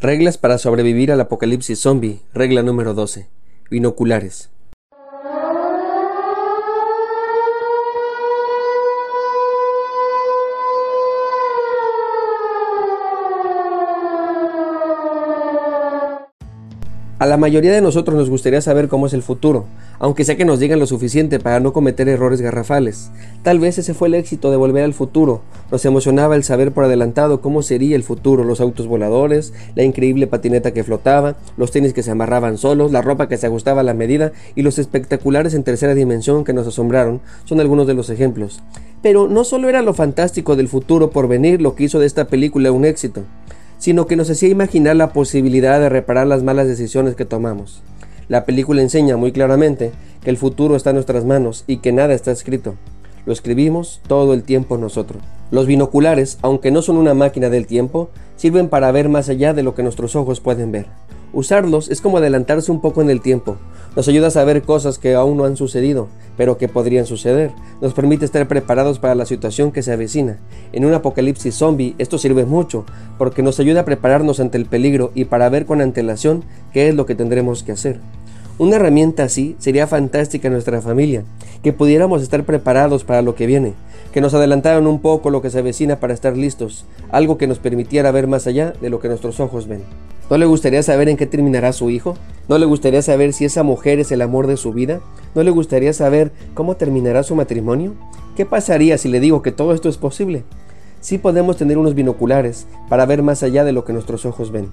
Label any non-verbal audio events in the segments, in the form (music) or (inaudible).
Reglas para sobrevivir al apocalipsis zombie. Regla número 12. Binoculares. A la mayoría de nosotros nos gustaría saber cómo es el futuro, aunque sea que nos digan lo suficiente para no cometer errores garrafales. Tal vez ese fue el éxito de volver al futuro. Nos emocionaba el saber por adelantado cómo sería el futuro, los autos voladores, la increíble patineta que flotaba, los tenis que se amarraban solos, la ropa que se ajustaba a la medida y los espectaculares en tercera dimensión que nos asombraron son algunos de los ejemplos. Pero no solo era lo fantástico del futuro por venir lo que hizo de esta película un éxito sino que nos hacía imaginar la posibilidad de reparar las malas decisiones que tomamos. La película enseña muy claramente que el futuro está en nuestras manos y que nada está escrito. Lo escribimos todo el tiempo nosotros. Los binoculares, aunque no son una máquina del tiempo, sirven para ver más allá de lo que nuestros ojos pueden ver. Usarlos es como adelantarse un poco en el tiempo. Nos ayuda a saber cosas que aún no han sucedido, pero que podrían suceder. Nos permite estar preparados para la situación que se avecina. En un apocalipsis zombie esto sirve mucho, porque nos ayuda a prepararnos ante el peligro y para ver con antelación qué es lo que tendremos que hacer. Una herramienta así sería fantástica en nuestra familia, que pudiéramos estar preparados para lo que viene, que nos adelantaran un poco lo que se avecina para estar listos, algo que nos permitiera ver más allá de lo que nuestros ojos ven. ¿No le gustaría saber en qué terminará su hijo? ¿No le gustaría saber si esa mujer es el amor de su vida? ¿No le gustaría saber cómo terminará su matrimonio? ¿Qué pasaría si le digo que todo esto es posible? Sí podemos tener unos binoculares para ver más allá de lo que nuestros ojos ven.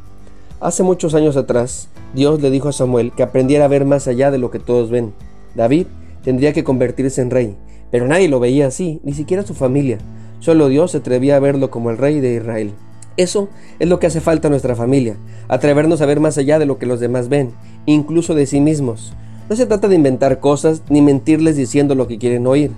Hace muchos años atrás, Dios le dijo a Samuel que aprendiera a ver más allá de lo que todos ven. David tendría que convertirse en rey, pero nadie lo veía así, ni siquiera su familia. Solo Dios se atrevía a verlo como el rey de Israel. Eso es lo que hace falta a nuestra familia, atrevernos a ver más allá de lo que los demás ven, incluso de sí mismos. No se trata de inventar cosas ni mentirles diciendo lo que quieren oír,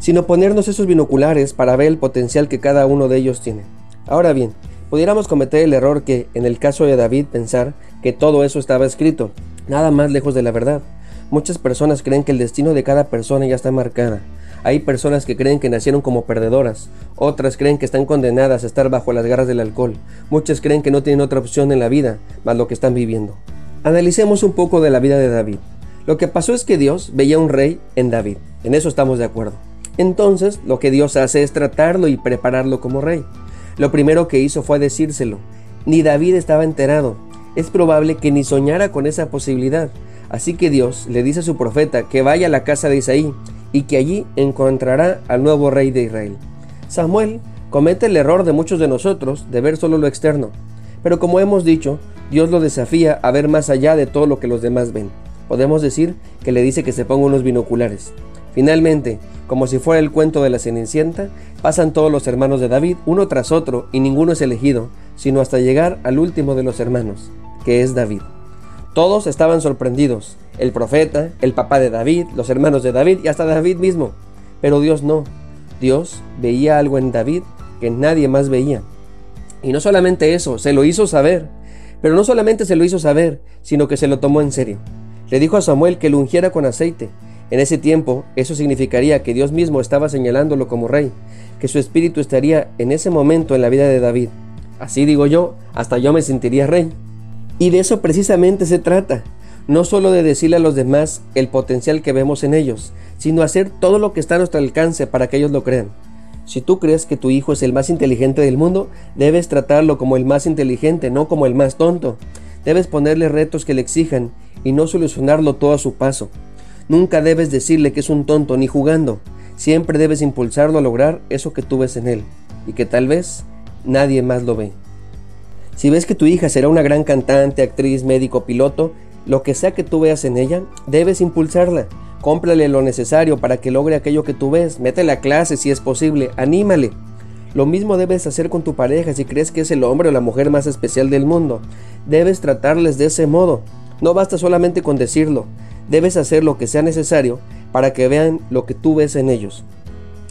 sino ponernos esos binoculares para ver el potencial que cada uno de ellos tiene. Ahora bien, pudiéramos cometer el error que, en el caso de David, pensar que todo eso estaba escrito, nada más lejos de la verdad. Muchas personas creen que el destino de cada persona ya está marcada, hay personas que creen que nacieron como perdedoras, otras creen que están condenadas a estar bajo las garras del alcohol, muchas creen que no tienen otra opción en la vida más lo que están viviendo. Analicemos un poco de la vida de David. Lo que pasó es que Dios veía un rey en David, en eso estamos de acuerdo. Entonces, lo que Dios hace es tratarlo y prepararlo como rey. Lo primero que hizo fue decírselo. Ni David estaba enterado. Es probable que ni soñara con esa posibilidad. Así que Dios le dice a su profeta que vaya a la casa de Isaí y que allí encontrará al nuevo rey de Israel. Samuel comete el error de muchos de nosotros de ver solo lo externo, pero como hemos dicho, Dios lo desafía a ver más allá de todo lo que los demás ven. Podemos decir que le dice que se ponga unos binoculares. Finalmente, como si fuera el cuento de la Cenicienta, pasan todos los hermanos de David uno tras otro y ninguno es elegido, sino hasta llegar al último de los hermanos, que es David. Todos estaban sorprendidos, el profeta, el papá de David, los hermanos de David y hasta David mismo. Pero Dios no. Dios veía algo en David que nadie más veía. Y no solamente eso, se lo hizo saber. Pero no solamente se lo hizo saber, sino que se lo tomó en serio. Le dijo a Samuel que lo ungiera con aceite. En ese tiempo, eso significaría que Dios mismo estaba señalándolo como rey, que su espíritu estaría en ese momento en la vida de David. Así digo yo, hasta yo me sentiría rey. Y de eso precisamente se trata, no solo de decirle a los demás el potencial que vemos en ellos, sino hacer todo lo que está a nuestro alcance para que ellos lo crean. Si tú crees que tu hijo es el más inteligente del mundo, debes tratarlo como el más inteligente, no como el más tonto. Debes ponerle retos que le exijan y no solucionarlo todo a su paso. Nunca debes decirle que es un tonto ni jugando. Siempre debes impulsarlo a lograr eso que tú ves en él y que tal vez nadie más lo ve. Si ves que tu hija será una gran cantante, actriz, médico, piloto, lo que sea que tú veas en ella, debes impulsarla. Cómprale lo necesario para que logre aquello que tú ves. Métele a clase si es posible. Anímale. Lo mismo debes hacer con tu pareja si crees que es el hombre o la mujer más especial del mundo. Debes tratarles de ese modo. No basta solamente con decirlo. Debes hacer lo que sea necesario para que vean lo que tú ves en ellos.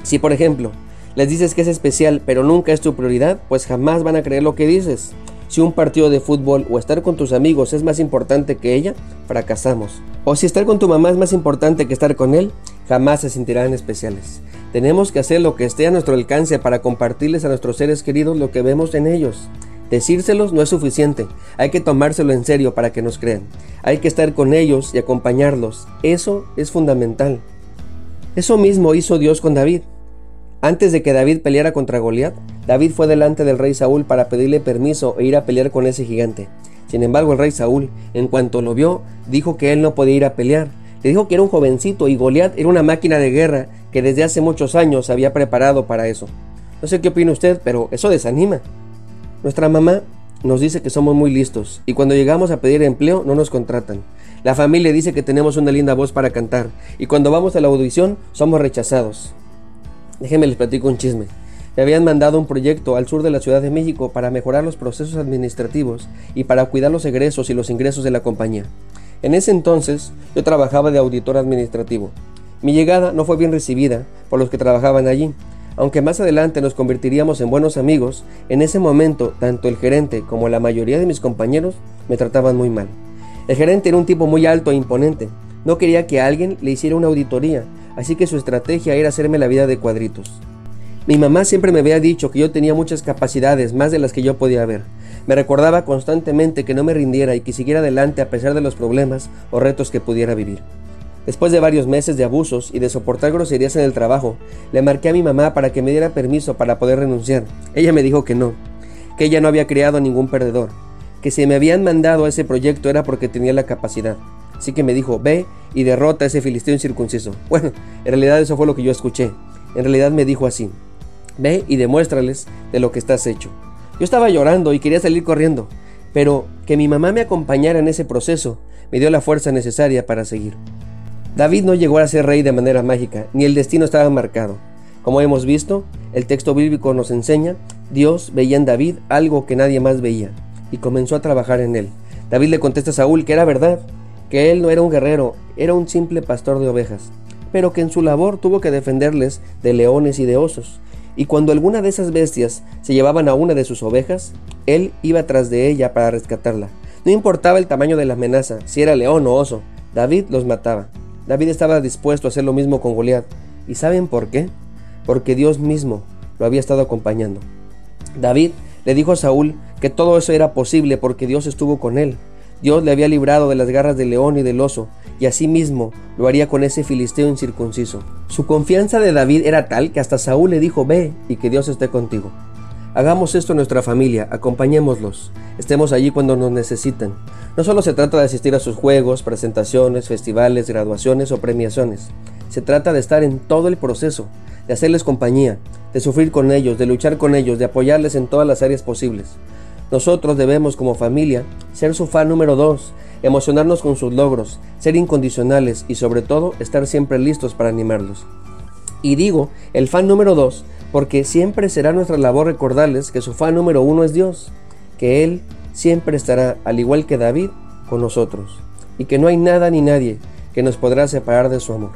Si por ejemplo les dices que es especial pero nunca es tu prioridad, pues jamás van a creer lo que dices. Si un partido de fútbol o estar con tus amigos es más importante que ella, fracasamos. O si estar con tu mamá es más importante que estar con él, jamás se sentirán especiales. Tenemos que hacer lo que esté a nuestro alcance para compartirles a nuestros seres queridos lo que vemos en ellos. Decírselos no es suficiente, hay que tomárselo en serio para que nos crean. Hay que estar con ellos y acompañarlos. Eso es fundamental. Eso mismo hizo Dios con David. Antes de que David peleara contra Goliat, David fue delante del rey Saúl para pedirle permiso e ir a pelear con ese gigante. Sin embargo, el rey Saúl, en cuanto lo vio, dijo que él no podía ir a pelear. Le dijo que era un jovencito y Goliat era una máquina de guerra que desde hace muchos años se había preparado para eso. No sé qué opina usted, pero eso desanima. Nuestra mamá nos dice que somos muy listos y cuando llegamos a pedir empleo no nos contratan. La familia dice que tenemos una linda voz para cantar y cuando vamos a la audición somos rechazados. Déjenme les platico un chisme. Me habían mandado un proyecto al sur de la Ciudad de México para mejorar los procesos administrativos y para cuidar los egresos y los ingresos de la compañía. En ese entonces yo trabajaba de auditor administrativo. Mi llegada no fue bien recibida por los que trabajaban allí, aunque más adelante nos convertiríamos en buenos amigos, en ese momento tanto el gerente como la mayoría de mis compañeros me trataban muy mal. El gerente era un tipo muy alto e imponente. No quería que alguien le hiciera una auditoría, así que su estrategia era hacerme la vida de cuadritos. Mi mamá siempre me había dicho que yo tenía muchas capacidades, más de las que yo podía ver. Me recordaba constantemente que no me rindiera y que siguiera adelante a pesar de los problemas o retos que pudiera vivir. Después de varios meses de abusos y de soportar groserías en el trabajo, le marqué a mi mamá para que me diera permiso para poder renunciar. Ella me dijo que no, que ella no había creado ningún perdedor, que si me habían mandado a ese proyecto era porque tenía la capacidad. Así que me dijo, ve y derrota a ese filisteo incircunciso. (laughs) Bueno, en realidad eso fue lo que yo escuché. En realidad me dijo así, ve y demuéstrales de lo que estás hecho. Yo estaba llorando y quería salir corriendo, pero que mi mamá me acompañara en ese proceso me dio la fuerza necesaria para seguir. David no llegó a ser rey de manera mágica, ni el destino estaba marcado. Como hemos visto, el texto bíblico nos enseña, Dios veía en David algo que nadie más veía, y comenzó a trabajar en él. David le contesta a Saúl que era verdad, que él no era un guerrero, era un simple pastor de ovejas, pero que en su labor tuvo que defenderles de leones y de osos. Y cuando alguna de esas bestias se llevaban a una de sus ovejas, él iba tras de ella para rescatarla. No importaba el tamaño de la amenaza, si era león o oso, David los mataba. David estaba dispuesto a hacer lo mismo con Goliat. ¿Y saben por qué? Porque Dios mismo lo había estado acompañando. David le dijo a Saúl que todo eso era posible porque Dios estuvo con él. Dios le había librado de las garras del león y del oso, y asimismo lo haría con ese filisteo incircunciso. Su confianza de David era tal que hasta Saúl le dijo, ve y que Dios esté contigo. Hagamos esto en nuestra familia, acompañémoslos, estemos allí cuando nos necesitan. No solo se trata de asistir a sus juegos, presentaciones, festivales, graduaciones o premiaciones. Se trata de estar en todo el proceso, de hacerles compañía, de sufrir con ellos, de luchar con ellos, de apoyarles en todas las áreas posibles. Nosotros debemos como familia ser su fan número dos, emocionarnos con sus logros, ser incondicionales y sobre todo estar siempre listos para animarlos. Y digo, el fan número dos, porque siempre será nuestra labor recordarles que su fan número uno es Dios, que Él siempre estará, al igual que David, con nosotros, y que no hay nada ni nadie que nos podrá separar de su amor.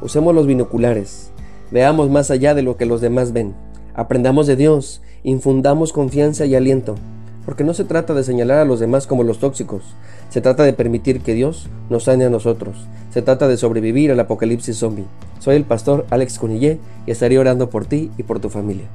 Usemos los binoculares, veamos más allá de lo que los demás ven, aprendamos de Dios, infundamos confianza y aliento, porque no se trata de señalar a los demás como los tóxicos, se trata de permitir que Dios nos sane a nosotros, se trata de sobrevivir al apocalipsis zombie. Soy el pastor Alex Cunillé y estaré orando por ti y por tu familia.